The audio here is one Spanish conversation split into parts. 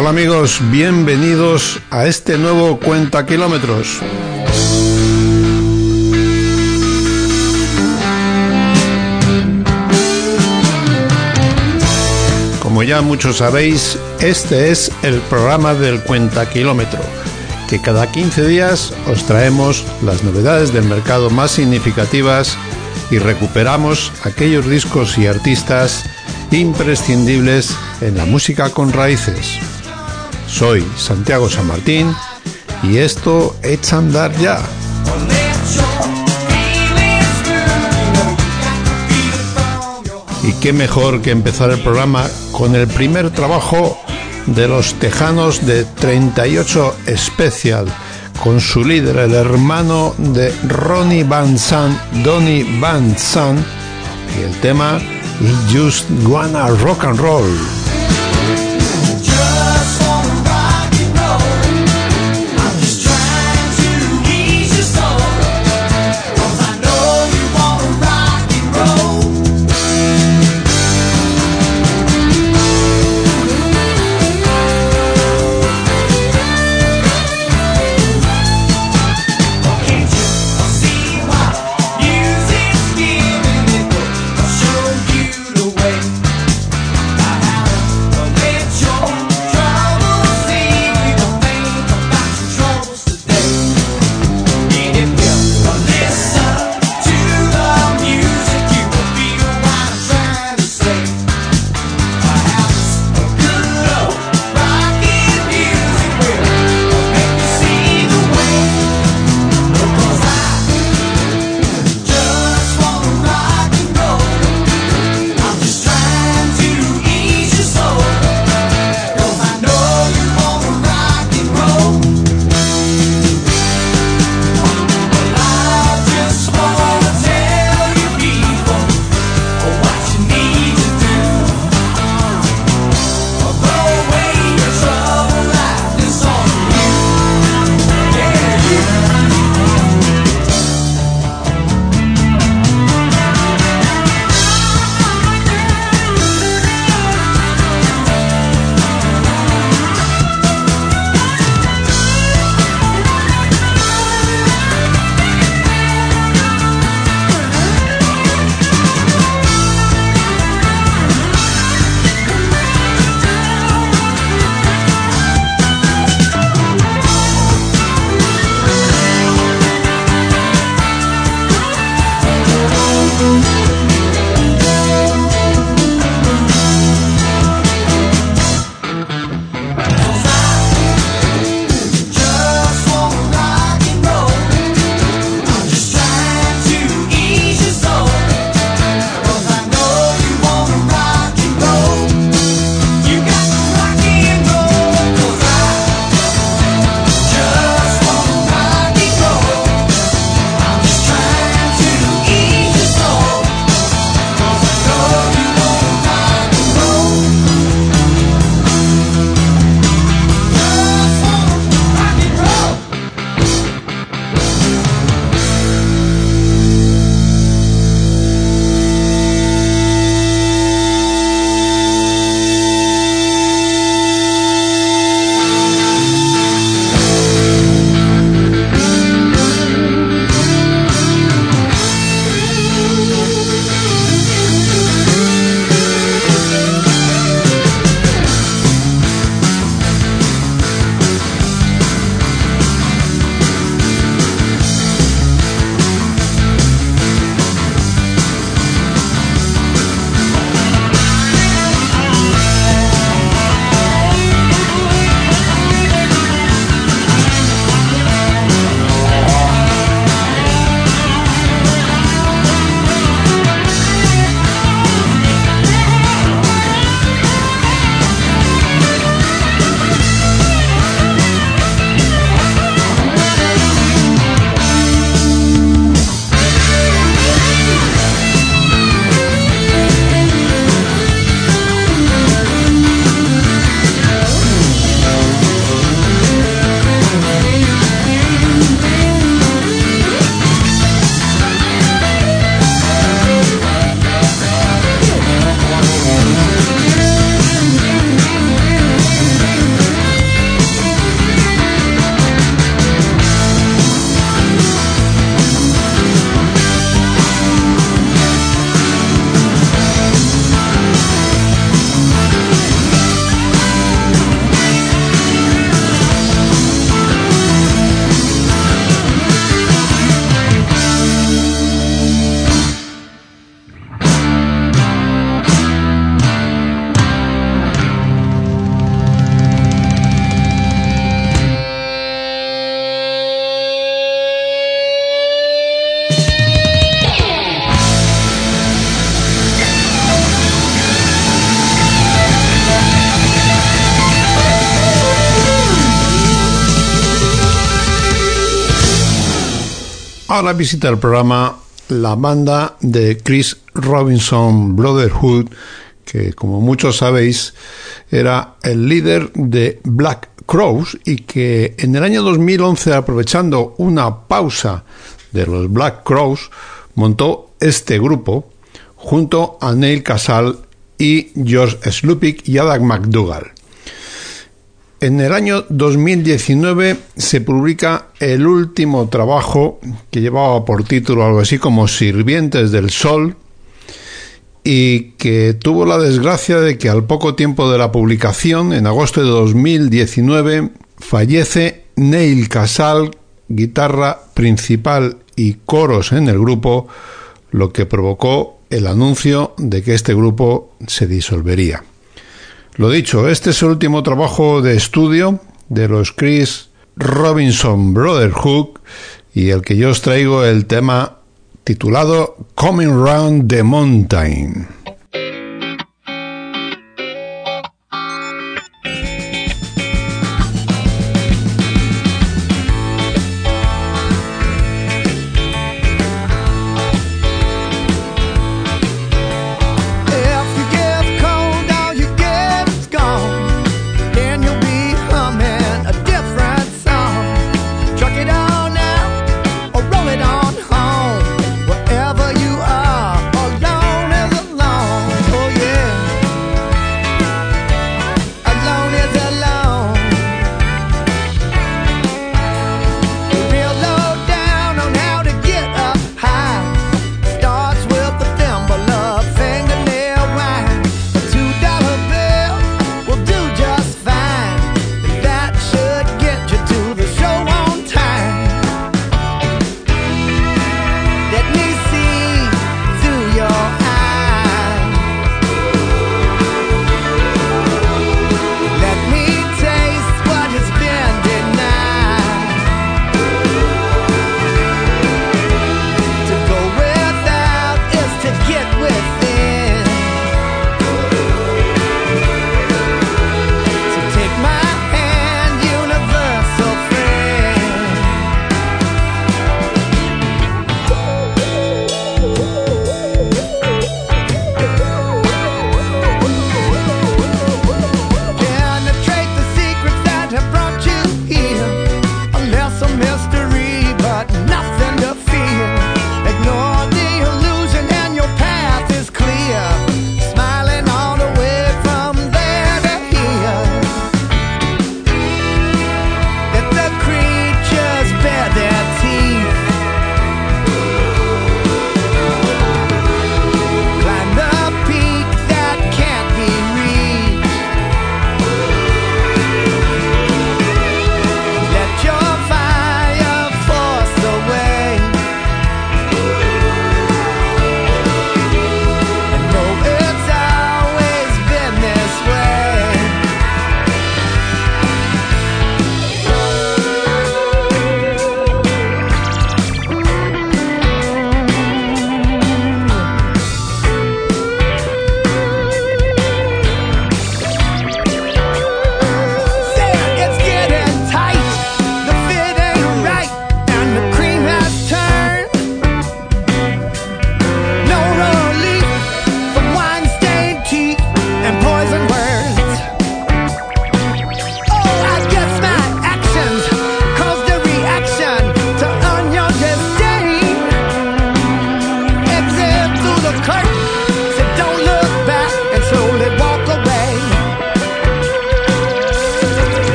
Hola amigos, bienvenidos a este nuevo Cuenta Kilómetros. Como ya muchos sabéis, este es el programa del Cuenta Kilómetro, que cada 15 días os traemos las novedades del mercado más significativas y recuperamos aquellos discos y artistas imprescindibles en la música con raíces. Soy Santiago San Martín y esto a andar ya. Y qué mejor que empezar el programa con el primer trabajo de los Tejanos de 38 Special, con su líder, el hermano de Ronnie Van Zandt, Donny Van Zandt, y el tema Just Wanna Rock and Roll. Ahora visita el programa la banda de Chris Robinson Brotherhood, que como muchos sabéis era el líder de Black Crows y que en el año 2011, aprovechando una pausa de los Black Crows, montó este grupo junto a Neil Casal y George Slupik y Adam McDougall. En el año 2019 se publica el último trabajo que llevaba por título algo así como Sirvientes del Sol y que tuvo la desgracia de que al poco tiempo de la publicación, en agosto de 2019, fallece Neil Casal, guitarra principal y coros en el grupo, lo que provocó el anuncio de que este grupo se disolvería. Lo dicho, este es el último trabajo de estudio de los Chris Robinson Brotherhood y el que yo os traigo el tema titulado Coming Round the Mountain.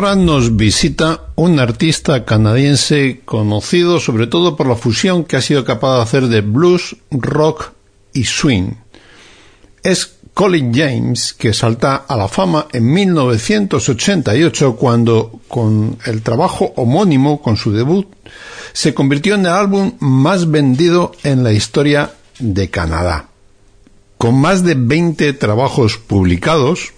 Ahora nos visita un artista canadiense conocido sobre todo por la fusión que ha sido capaz de hacer de blues, rock y swing. Es Colin James, que salta a la fama en 1988 cuando, con el trabajo homónimo, con su debut, se convirtió en el álbum más vendido en la historia de Canadá. Con más de 20 trabajos publicados,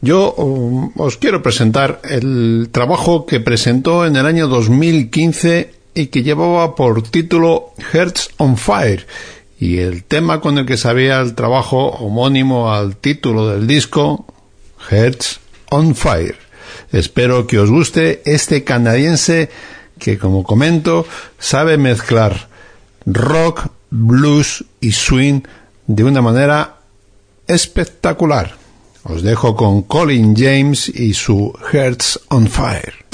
yo um, os quiero presentar el trabajo que presentó en el año 2015 y que llevaba por título Hearts on Fire y el tema con el que sabía el trabajo homónimo al título del disco, Hearts on Fire. Espero que os guste este canadiense que, como comento, sabe mezclar rock, blues y swing de una manera espectacular. Os dejo con Colin James y su Hearts on Fire.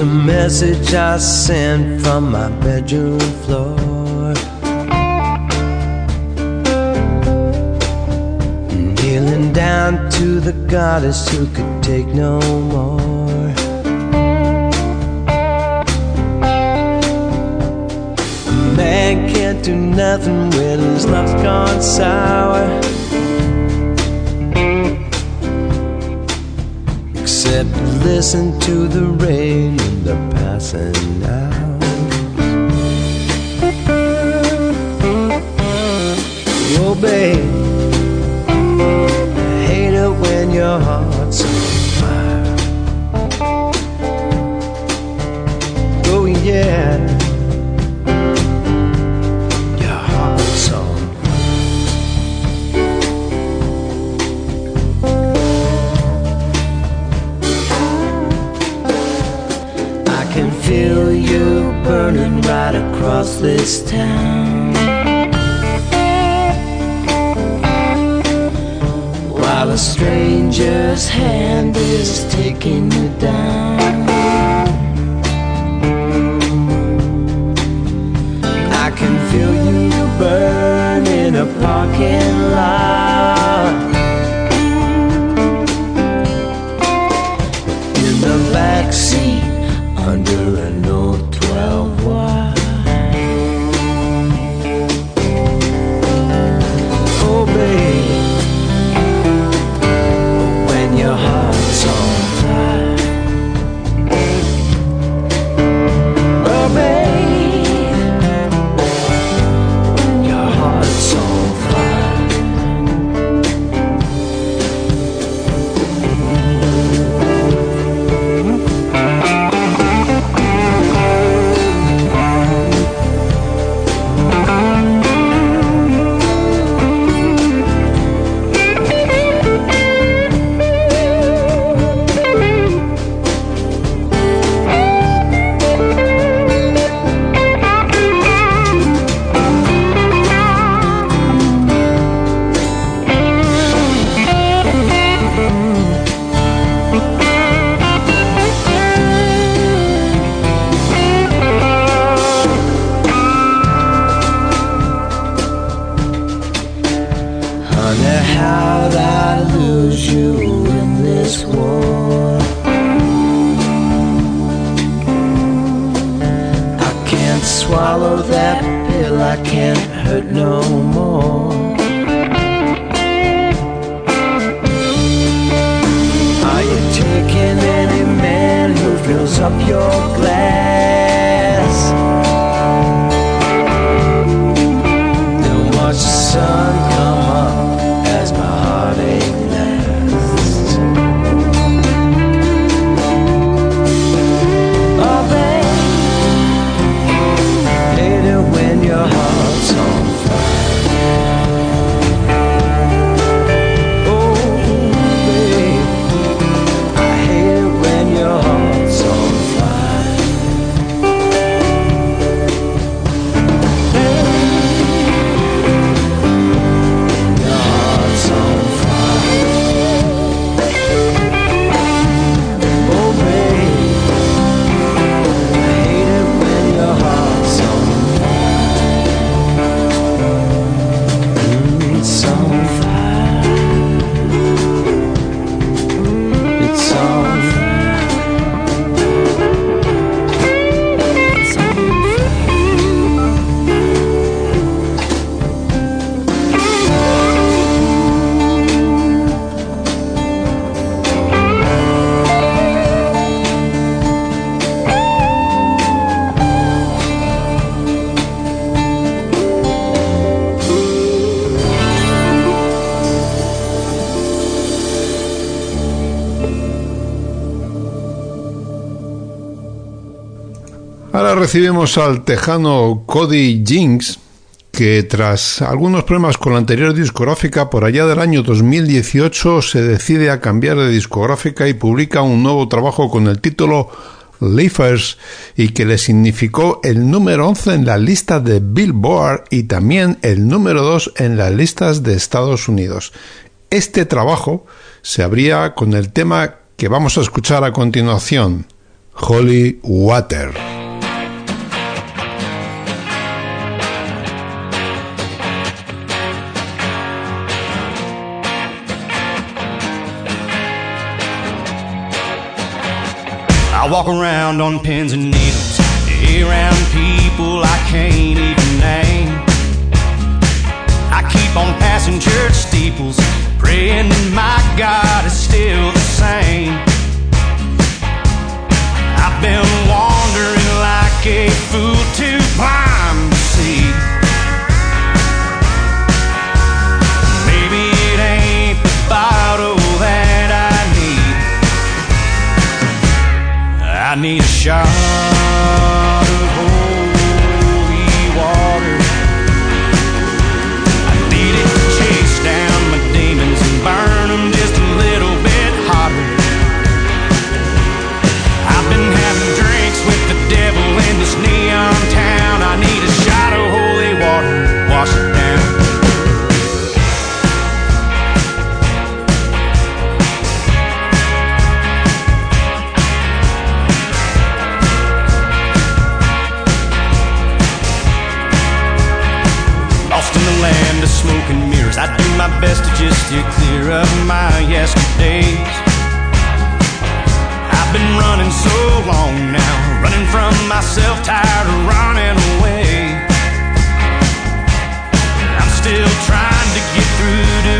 a message I sent from my bedroom floor. Down to the goddess who could take no more. A man can't do nothing when his love's gone sour. except listen to the rain in the passing hours. Oh, babe, your heart's on fire. Oh yeah, your heart's on fire. I can feel you burning right across this town. Stranger's hand is taking you down. I can feel you burn in a parking lot. can't swallow that pill, I can't hurt no more. Are you taking any man who fills up your glass? Recibimos al tejano Cody Jinks, que tras algunos problemas con la anterior discográfica, por allá del año 2018 se decide a cambiar de discográfica y publica un nuevo trabajo con el título Leafers y que le significó el número 11 en la lista de Billboard y también el número 2 en las listas de Estados Unidos. Este trabajo se abría con el tema que vamos a escuchar a continuación, Holy Water. I walk around on pins and needles, around people I can't even name. I keep on passing church steeples, praying that my God is still the same. I've been wandering like a fool to climb the sea. Need. A shot best to just clear of my yesterdays. I've been running so long now, running from myself, tired of running away. I'm still trying to get through to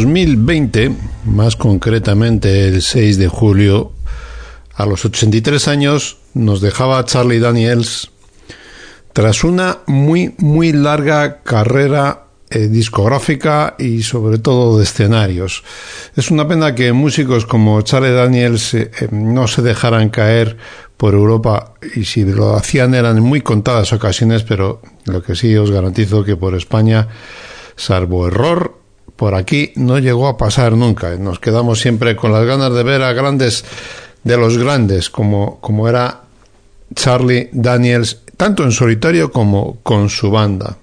2020, más concretamente el 6 de julio, a los 83 años nos dejaba Charlie Daniels tras una muy muy larga carrera eh, discográfica y sobre todo de escenarios. Es una pena que músicos como Charlie Daniels eh, eh, no se dejaran caer por Europa y si lo hacían eran muy contadas ocasiones, pero lo que sí os garantizo que por España, salvo error, por aquí no llegó a pasar nunca. Nos quedamos siempre con las ganas de ver a grandes de los grandes, como, como era Charlie Daniels, tanto en solitario como con su banda.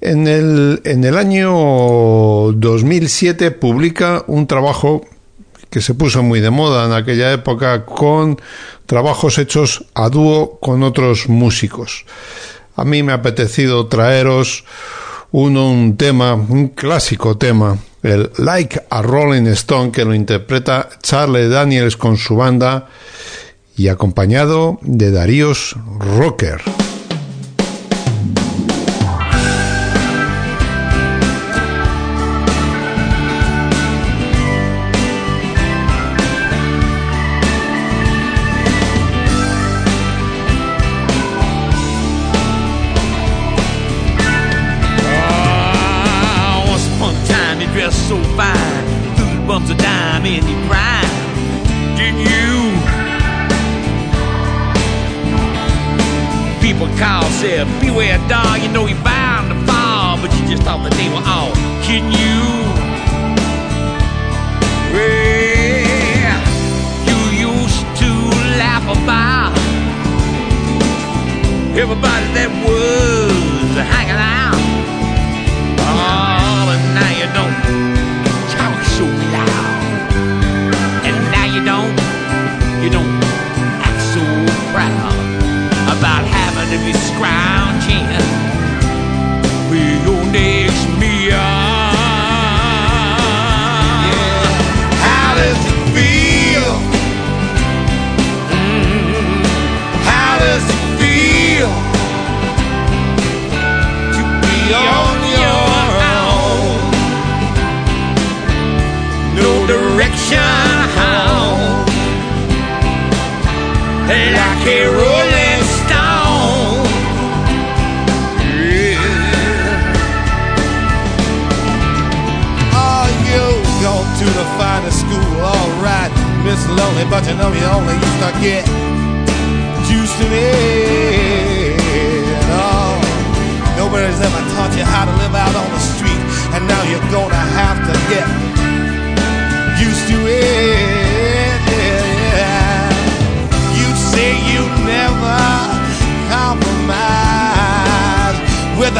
En el, en el año 2007 publica un trabajo que se puso muy de moda en aquella época con trabajos hechos a dúo con otros músicos. A mí me ha apetecido traeros uno, un tema, un clásico tema, el Like a Rolling Stone, que lo interpreta Charlie Daniels con su banda y acompañado de Daríos Rocker.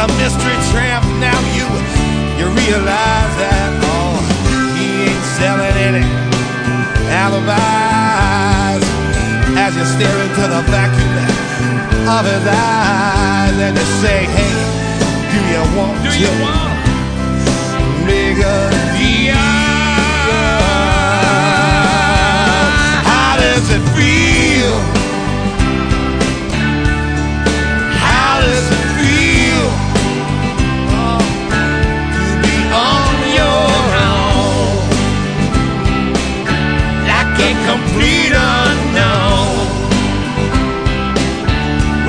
A mystery tramp. Now you you realize that oh he ain't selling any alibis as you stare into the vacuum of his eyes and you say, hey, do you want Do to you want make a deal? How does it feel?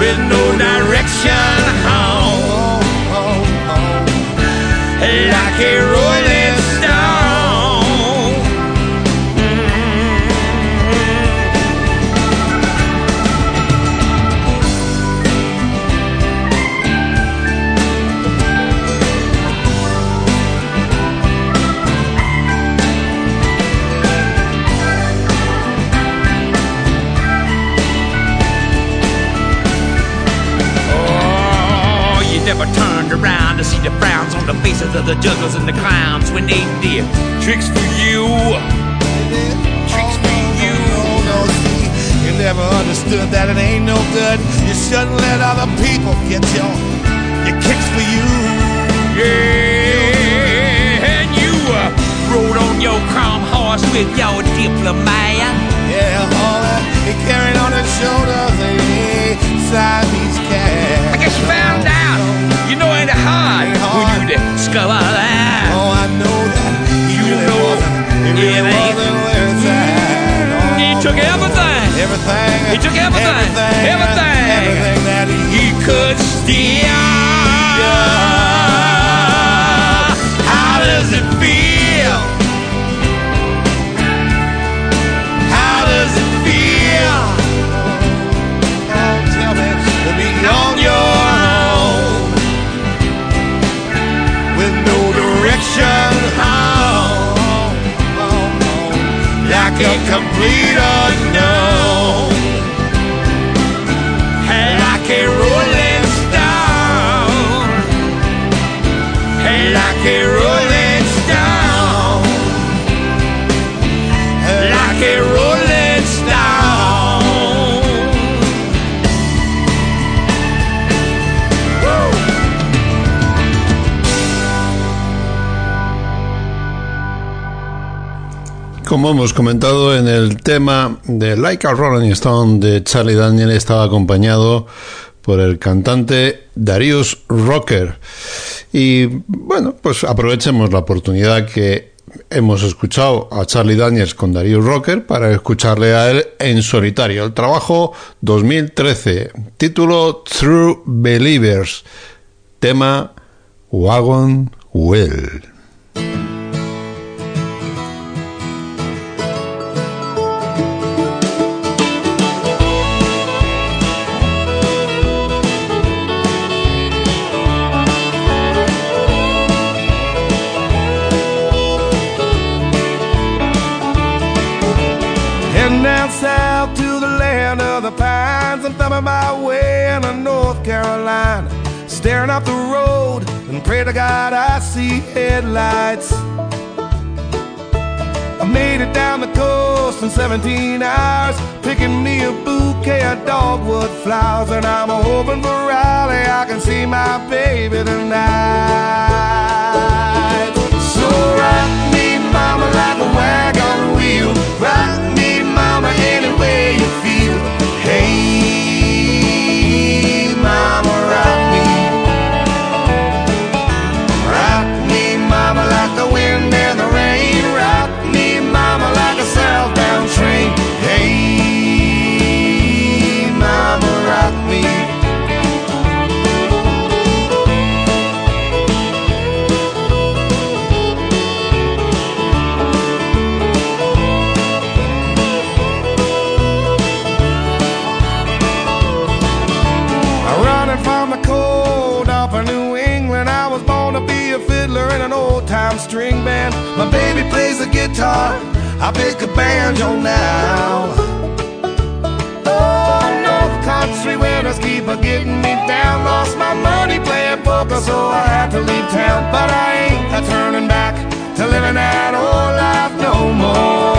With no direction see the frowns on the faces of the jugglers and the clowns when they did tricks for you. Tricks for you. No, you never understood that it ain't no good. You shouldn't let other people get your, your kicks for you. Yeah, and you uh, rode on your chrome horse with your diplomat. Yeah, about that. Oh, I know that. You, really know wasn't, it really wasn't where it's at. Oh, he took everything. Everything. He took everything. Everything. Everything, everything that he, he could steal. Like a complete unknown. Como hemos comentado en el tema de Like a Rolling Stone de Charlie Daniel estaba acompañado por el cantante Darius Rocker. Y bueno, pues aprovechemos la oportunidad que hemos escuchado a Charlie Daniels con Darius Rocker para escucharle a él en solitario. El trabajo 2013, título True Believers, tema Wagon Wheel. Of the pines. I'm thumbing my way into North Carolina. Staring up the road and pray to God I see headlights. I made it down the coast in 17 hours, picking me a bouquet of dogwood flowers. And I'm hoping for Raleigh, I can see my baby tonight. So rock me, mama, like a wagon wheel. Rock guitar, I pick a banjo now. Oh, North Country winters keep a getting me down. Lost my money playing poker, so I had to leave town. But I ain't a turning back to living that old life no more.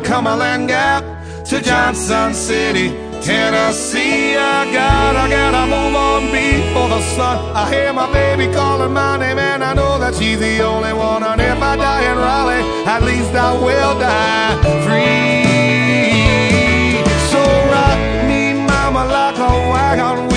Cumberland Gap to Johnson City, Tennessee. I gotta, gotta move on before the sun. I hear my baby calling my name, and I know that she's the only one. And if I die in Raleigh, at least I will die free. So rock me, mama, like a wagon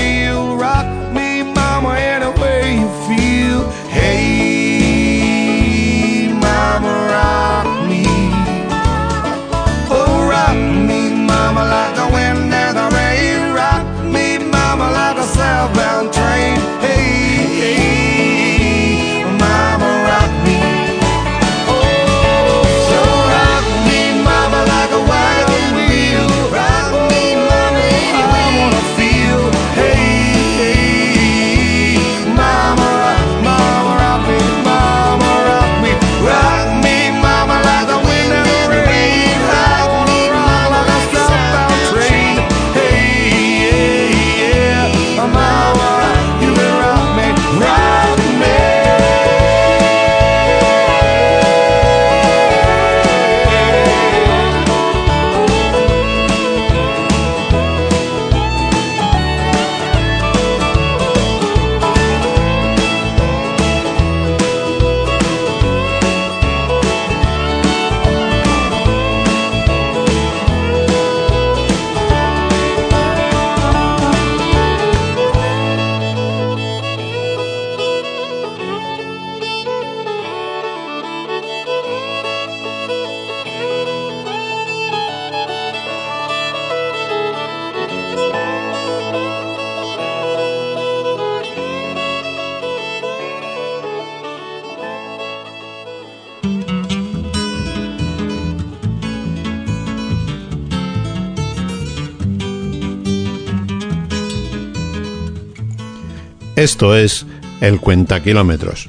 Esto es el Cuentakilómetros.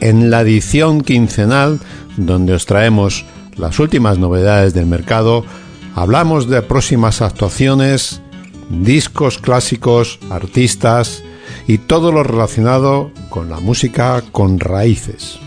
En la edición quincenal, donde os traemos las últimas novedades del mercado, hablamos de próximas actuaciones, discos clásicos, artistas y todo lo relacionado con la música con raíces.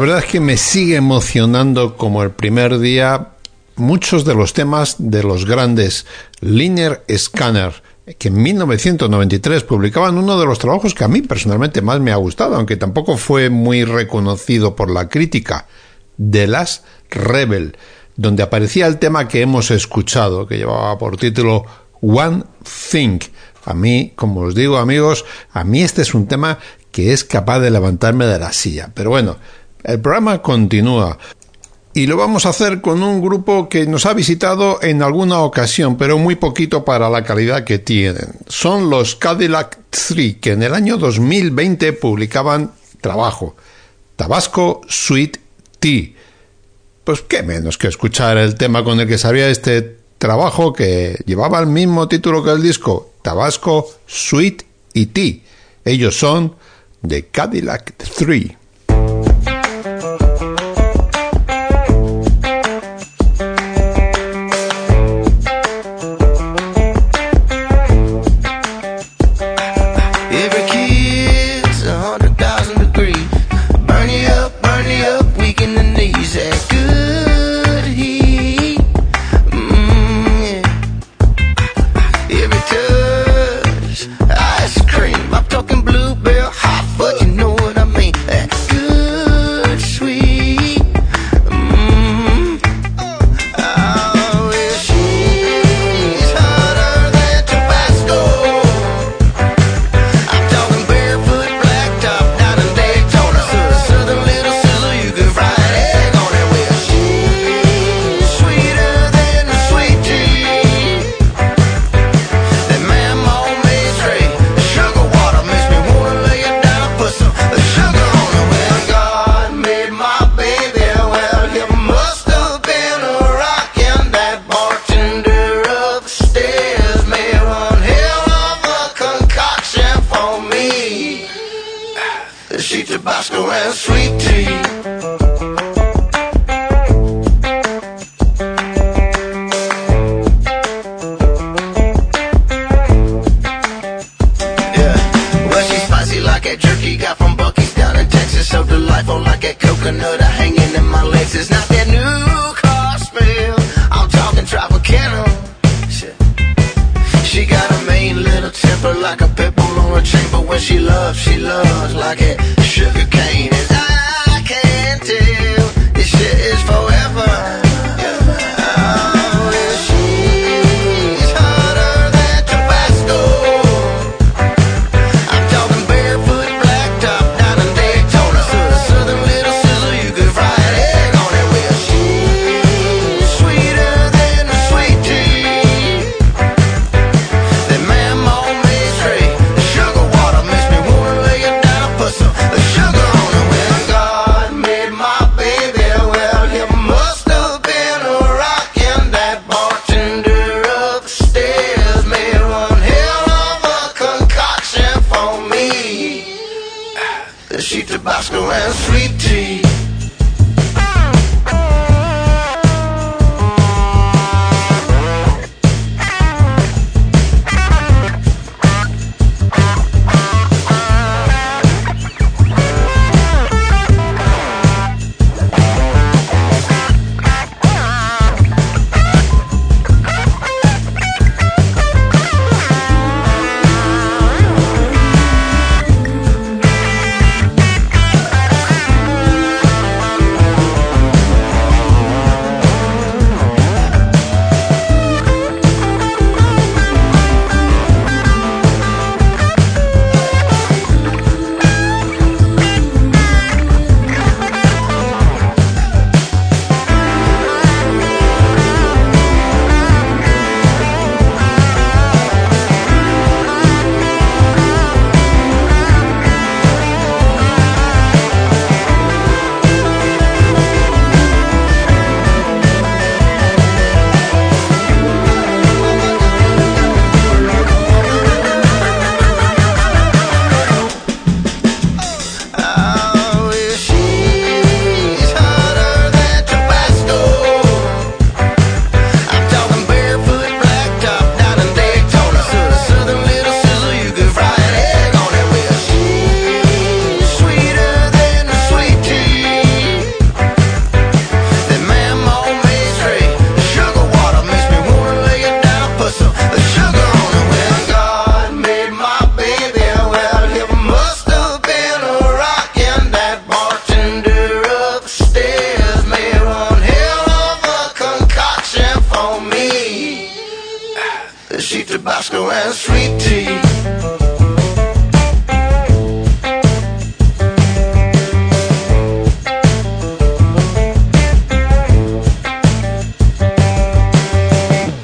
Verdad es que me sigue emocionando como el primer día muchos de los temas de los grandes Linear Scanner, que en 1993 publicaban uno de los trabajos que a mí personalmente más me ha gustado, aunque tampoco fue muy reconocido por la crítica, The Last Rebel, donde aparecía el tema que hemos escuchado, que llevaba por título One Thing. A mí, como os digo amigos, a mí este es un tema que es capaz de levantarme de la silla. Pero bueno, el programa continúa. Y lo vamos a hacer con un grupo que nos ha visitado en alguna ocasión, pero muy poquito para la calidad que tienen. Son los Cadillac 3, que en el año 2020 publicaban trabajo, Tabasco Sweet Tea. Pues qué menos que escuchar el tema con el que sabía este trabajo que llevaba el mismo título que el disco, Tabasco Sweet y Tea. Ellos son de Cadillac 3.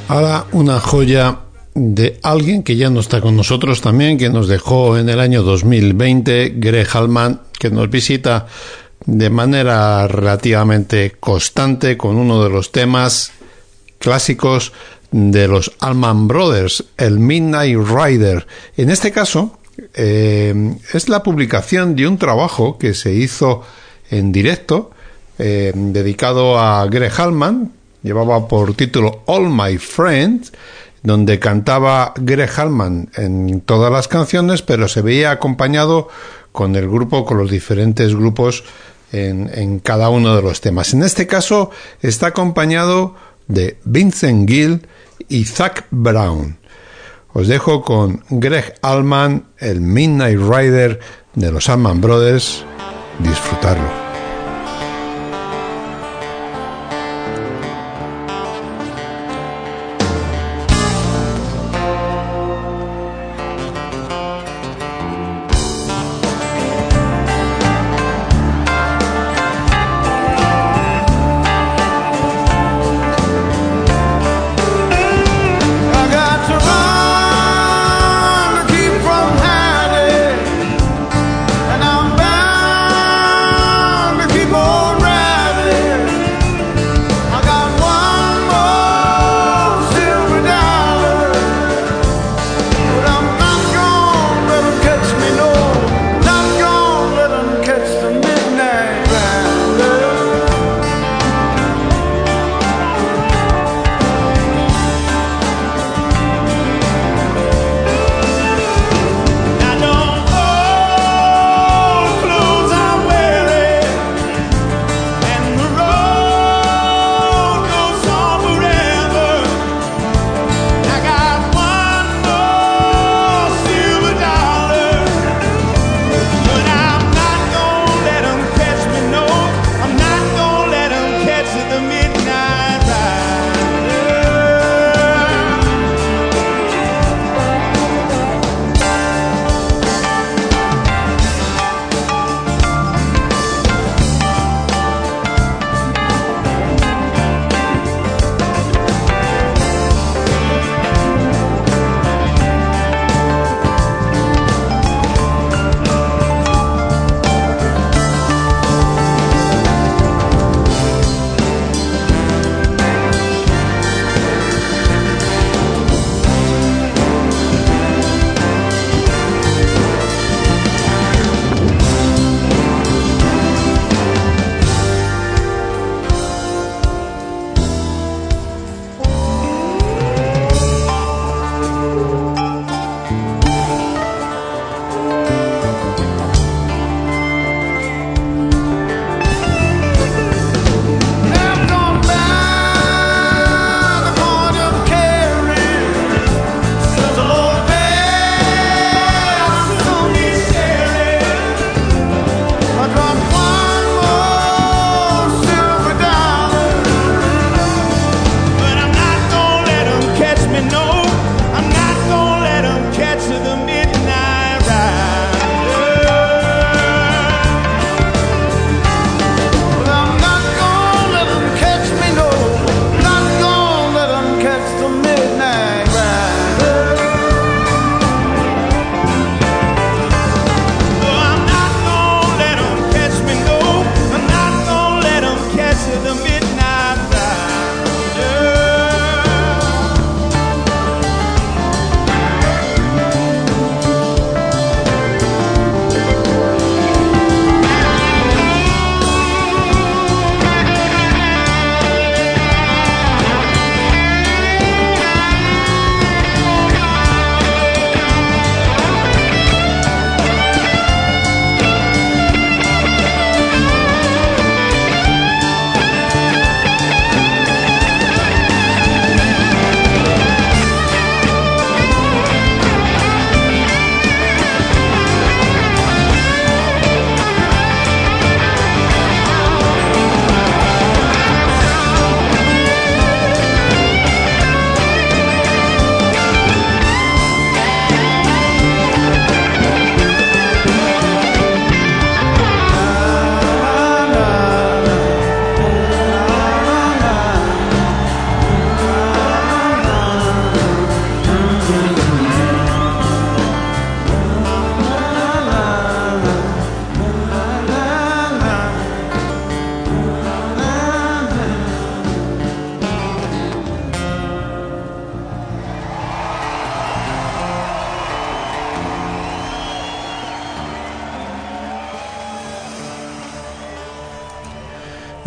Ahora una joya de alguien que ya no está con nosotros también, que nos dejó en el año 2020, Greg Halman, que nos visita de manera relativamente constante con uno de los temas clásicos de los Allman Brothers, el Midnight Rider. En este caso, eh, es la publicación de un trabajo que se hizo en directo, eh, dedicado a Greg Hallman, llevaba por título All My Friends, donde cantaba Greg Hallman en todas las canciones, pero se veía acompañado con el grupo, con los diferentes grupos en, en cada uno de los temas. En este caso está acompañado de Vincent Gill y Zach Brown. Os dejo con Greg Allman, el Midnight Rider de los Allman Brothers. Disfrutarlo.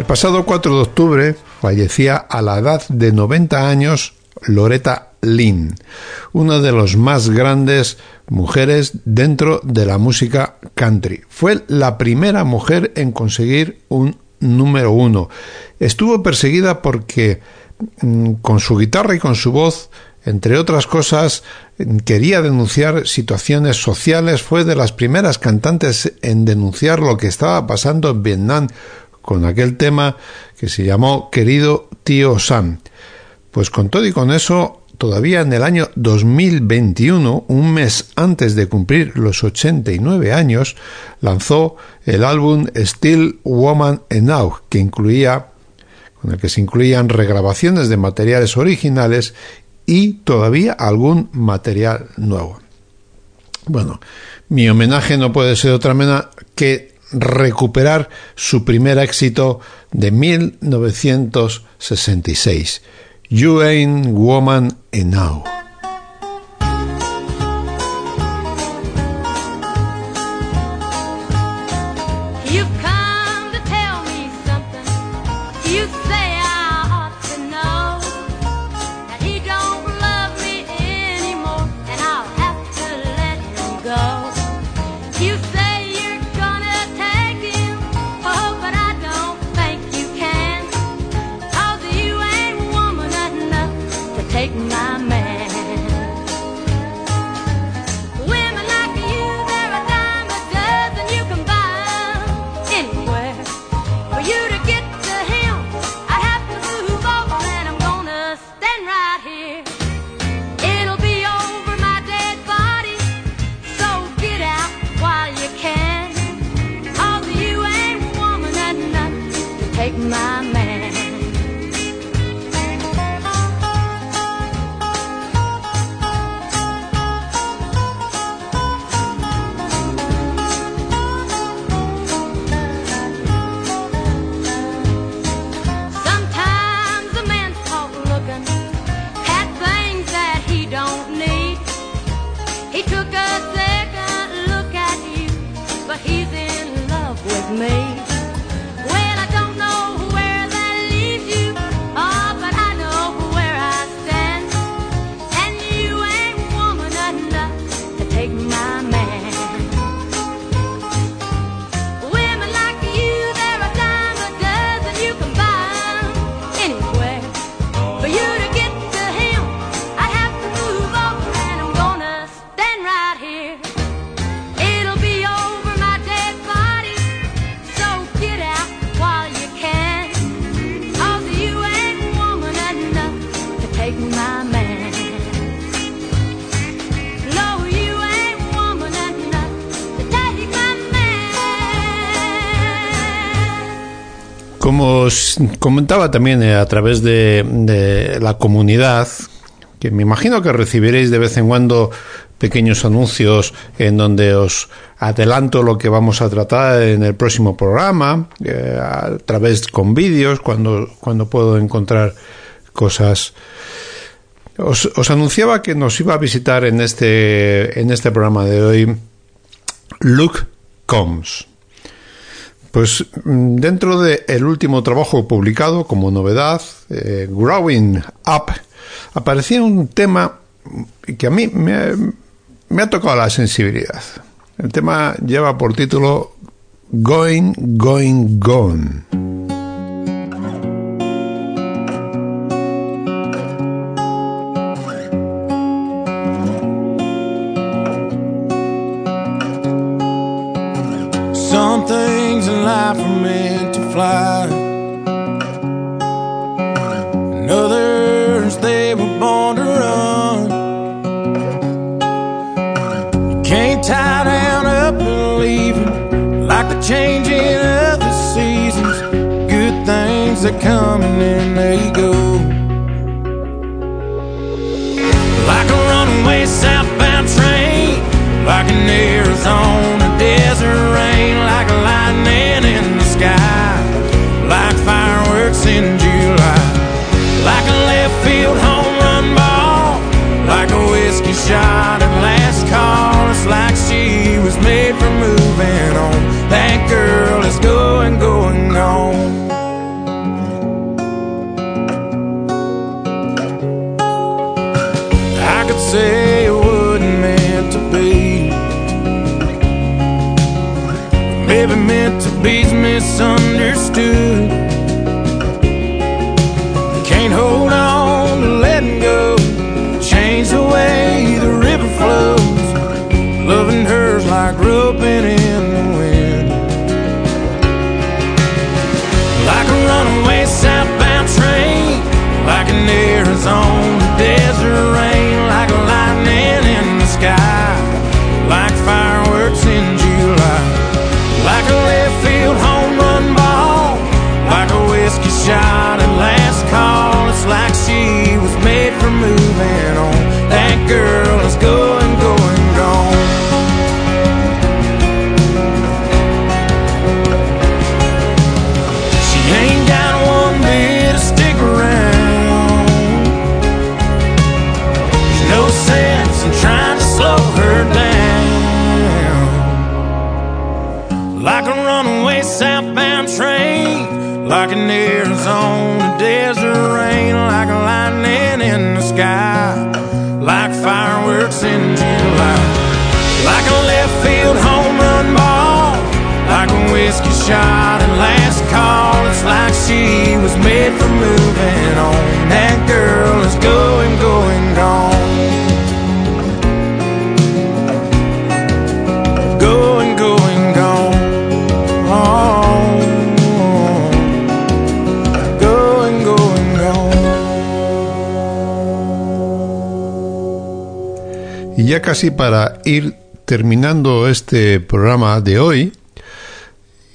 Pasado 4 de octubre fallecía a la edad de 90 años Loretta Lynn, una de las más grandes mujeres dentro de la música country. Fue la primera mujer en conseguir un número uno. Estuvo perseguida porque mm, con su guitarra y con su voz entre otras cosas, quería denunciar situaciones sociales, fue de las primeras cantantes en denunciar lo que estaba pasando en Vietnam con aquel tema que se llamó Querido tío Sam. Pues con todo y con eso, todavía en el año 2021, un mes antes de cumplir los 89 años, lanzó el álbum Still Woman Now, que incluía con el que se incluían regrabaciones de materiales originales y todavía algún material nuevo. Bueno, mi homenaje no puede ser otra manera que recuperar su primer éxito de 1966, You Ain't Woman Enough. Comentaba también eh, a través de, la comunidad, que me imagino que recibiréis de vez en cuando pequeños anuncios en donde os adelanto lo que vamos a tratar en el próximo programa, eh, a través con vídeos, cuando, cuando puedo encontrar cosas. Os, os anunciaba que nos iba a visitar en este, en este programa de hoy Luke Combs. Pues mm, dentro del último trabajo publicado como novedad, eh, Growing Up, aparecía un tema que a mí me ha tocado la sensibilidad. El tema lleva por título Going, Going, Gone. Come and they go. Like a runaway southbound train, like an Arizona desert rain, like a lightning in the sky, like fireworks in July, like a left field home run ball, like a whiskey shot at last call. It's like she was made for moving on. Casi para ir terminando este programa de hoy,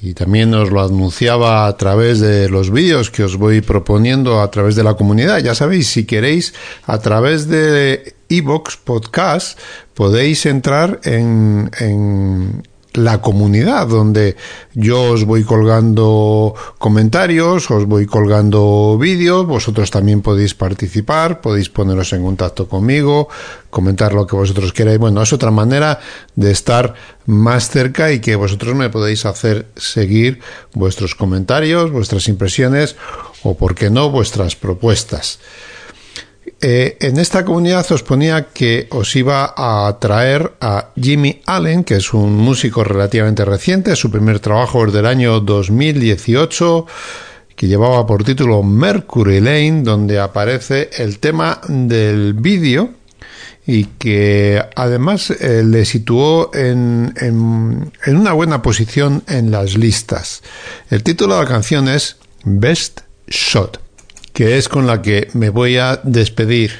y también os lo anunciaba a través de los vídeos que os voy proponiendo a través de la comunidad. Ya sabéis, si queréis, a través de Evox Podcast, podéis entrar en, en la comunidad donde yo os voy colgando comentarios, os voy colgando vídeos, vosotros también podéis participar, podéis poneros en contacto conmigo, comentar lo que vosotros queráis. Bueno, es otra manera de estar más cerca y que vosotros me podéis hacer seguir vuestros comentarios, vuestras impresiones o, por qué no, vuestras propuestas. Eh, en esta comunidad os ponía que os iba a traer a Jimmy Allen, que es un músico relativamente reciente, su primer trabajo es del año 2018, que llevaba por título Mercury Lane, donde aparece el tema del vídeo y que además eh, le situó en, una buena posición en las listas. El título de la canción es Best Shot que es con la que me voy a despedir.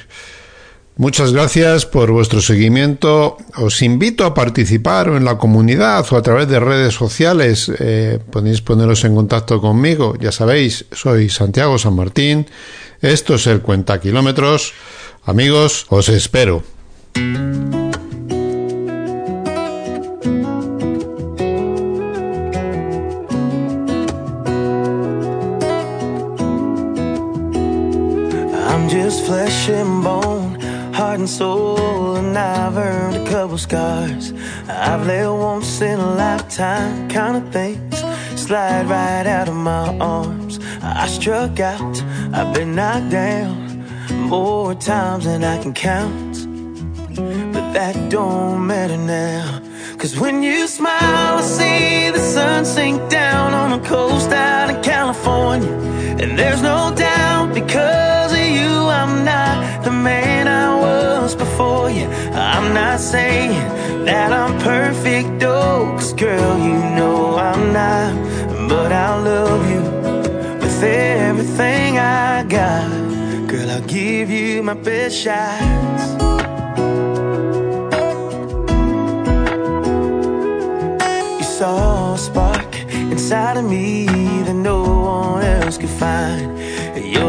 Muchas gracias por vuestro seguimiento. Os invito a participar en la comunidad o a través de redes sociales. Eh, podéis poneros en contacto conmigo. Ya sabéis, soy Santiago San Martín. Esto es el Cuenta Kilómetros. Amigos, os espero. Soul, and I've earned a couple scars. I've let once in a lifetime kind of things slide right out of my arms. I struck out, I've been knocked down more times than I can count. But that don't matter now. Cause when you smile, I see the sun sink down on the coast out in California. And there's no doubt because I'm not saying that I'm perfect, cause girl, you know I'm not. But I'll love you with everything I got. Girl, I'll give you my best shots. You saw a spark inside of me that no one else could find.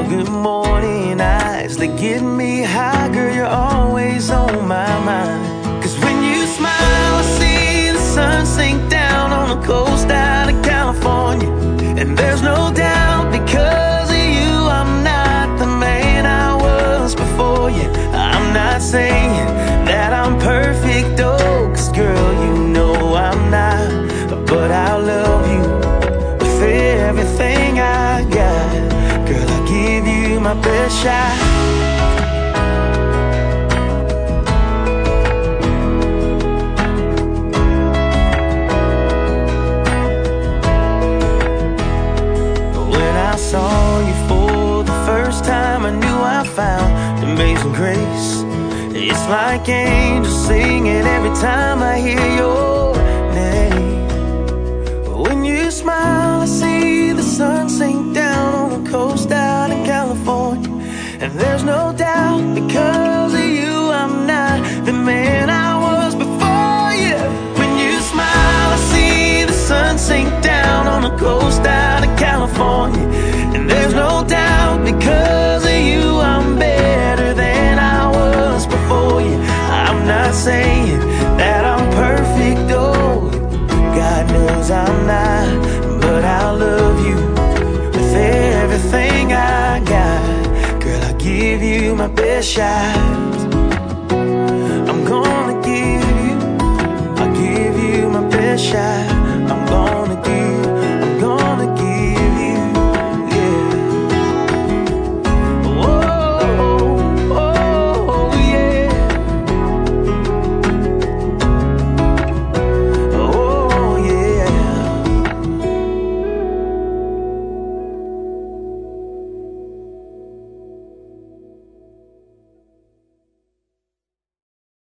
Good morning eyes, they get me high, girl, you're always on my mind. Cause when you smile, I see the sun sink down on the coast out of California. And there's no doubt shy. When I saw you for the first time, I knew I found amazing grace. It's like angels singing every time I hear your There's no doubt because of you, I'm not the man I was before you. When you smile, I see the sun sink down on the coast out of California. shot. I'm gonna give you, I'll give you my best shot.